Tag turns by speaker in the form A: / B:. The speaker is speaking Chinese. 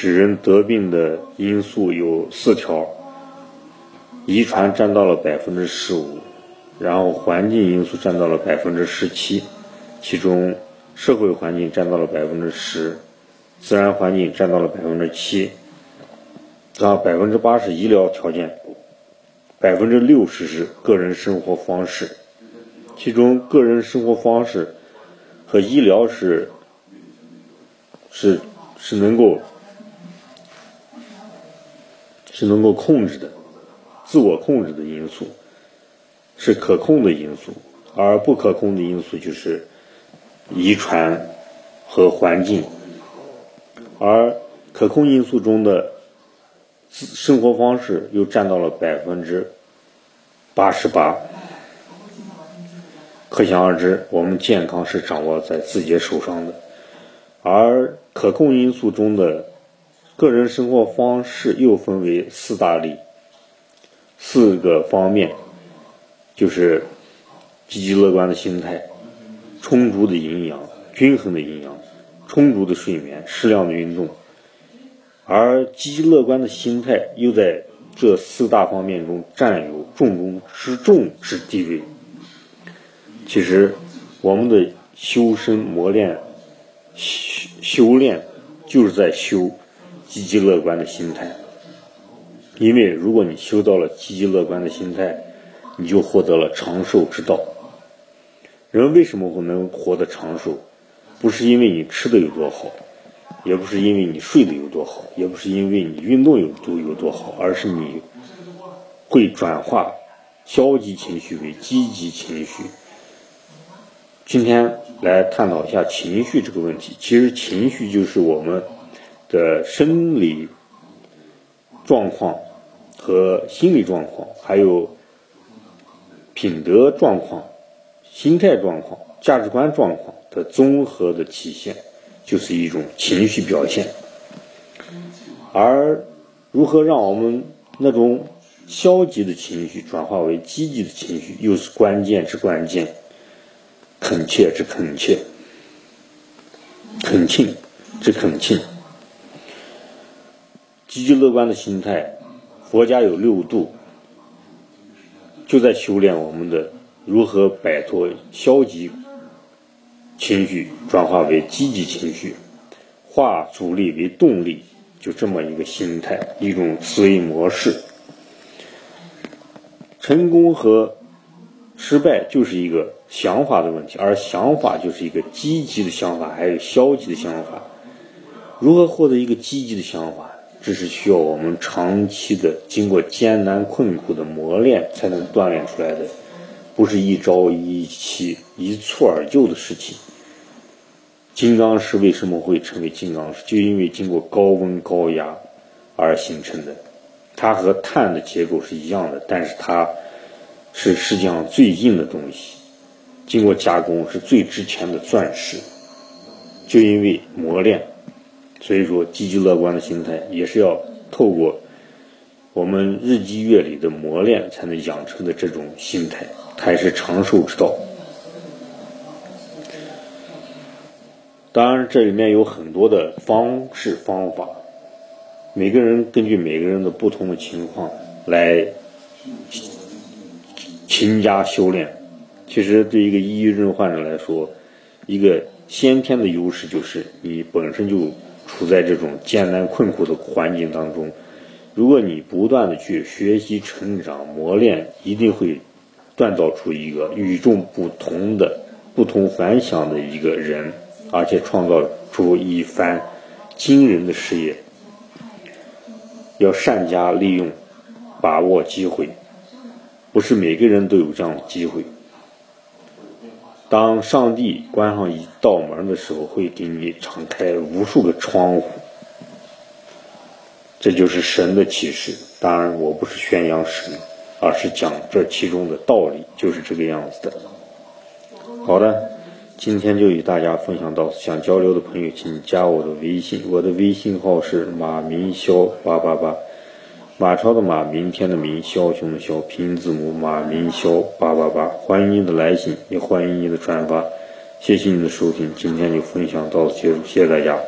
A: 使人得病的因素有四条，遗传占到了百分之十五，然后环境因素占到了百分之十七，其中社会环境占到了百分之十，自然环境占到了百分之七，然后百分之八是医疗条件，百分之六十是个人生活方式，其中个人生活方式和医疗是是是能够。是能够控制的，自我控制的因素，是可控的因素，而不可控的因素就是遗传和环境，而可控因素中的生活方式又占到了百分之八十八，可想而知，我们健康是掌握在自己手上的，而可控因素中的。个人生活方式又分为四大类，四个方面，就是积极乐观的心态、充足的营养、均衡的营养、充足的睡眠、适量的运动。而积极乐观的心态又在这四大方面中占有重中之重之地位。其实，我们的修身磨练、修修炼，就是在修。积极乐观的心态，因为如果你修到了积极乐观的心态，你就获得了长寿之道。人为什么会能活得长寿？不是因为你吃的有多好，也不是因为你睡得有多好，也不是因为你运动有多有多好，而是你会转化消极情绪为积极情绪。今天来探讨一下情绪这个问题。其实情绪就是我们。的生理状况和心理状况，还有品德状况、心态状况、价值观状况的综合的体现，就是一种情绪表现。而如何让我们那种消极的情绪转化为积极的情绪，又是关键之关键，恳切之恳切，恳请之恳请。积极乐观的心态，佛家有六度，就在修炼我们的如何摆脱消极情绪，转化为积极情绪，化阻力为动力，就这么一个心态，一种思维模式。成功和失败就是一个想法的问题，而想法就是一个积极的想法，还有消极的想法。如何获得一个积极的想法？这是需要我们长期的、经过艰难困苦的磨练才能锻炼出来的，不是一朝一夕、一蹴而就的事情。金刚石为什么会成为金刚石？就因为经过高温高压而形成的。它和碳的结构是一样的，但是它是世界上最硬的东西，经过加工是最值钱的钻石。就因为磨练。所以说，积极乐观的心态也是要透过我们日积月累的磨练才能养成的这种心态，才是长寿之道。当然，这里面有很多的方式方法，每个人根据每个人的不同的情况来勤加修炼。其实，对一个抑郁症患者来说，一个先天的优势就是你本身就。处在这种艰难困苦的环境当中，如果你不断的去学习、成长、磨练，一定会锻造出一个与众不同的、不同凡响的一个人，而且创造出一番惊人的事业。要善加利用，把握机会，不是每个人都有这样的机会。当上帝关上一道门的时候，会给你敞开无数个窗户，这就是神的启示。当然，我不是宣扬神，而是讲这其中的道理，就是这个样子的。好的，今天就与大家分享到，想交流的朋友请加我的微信，我的微信号是马明霄八八八。马超的马，明天的明，枭雄的枭，拼音字母马明霄八八八，欢迎您的来信，也欢迎您的转发，谢谢你的收听，今天就分享到此结束，谢谢大家。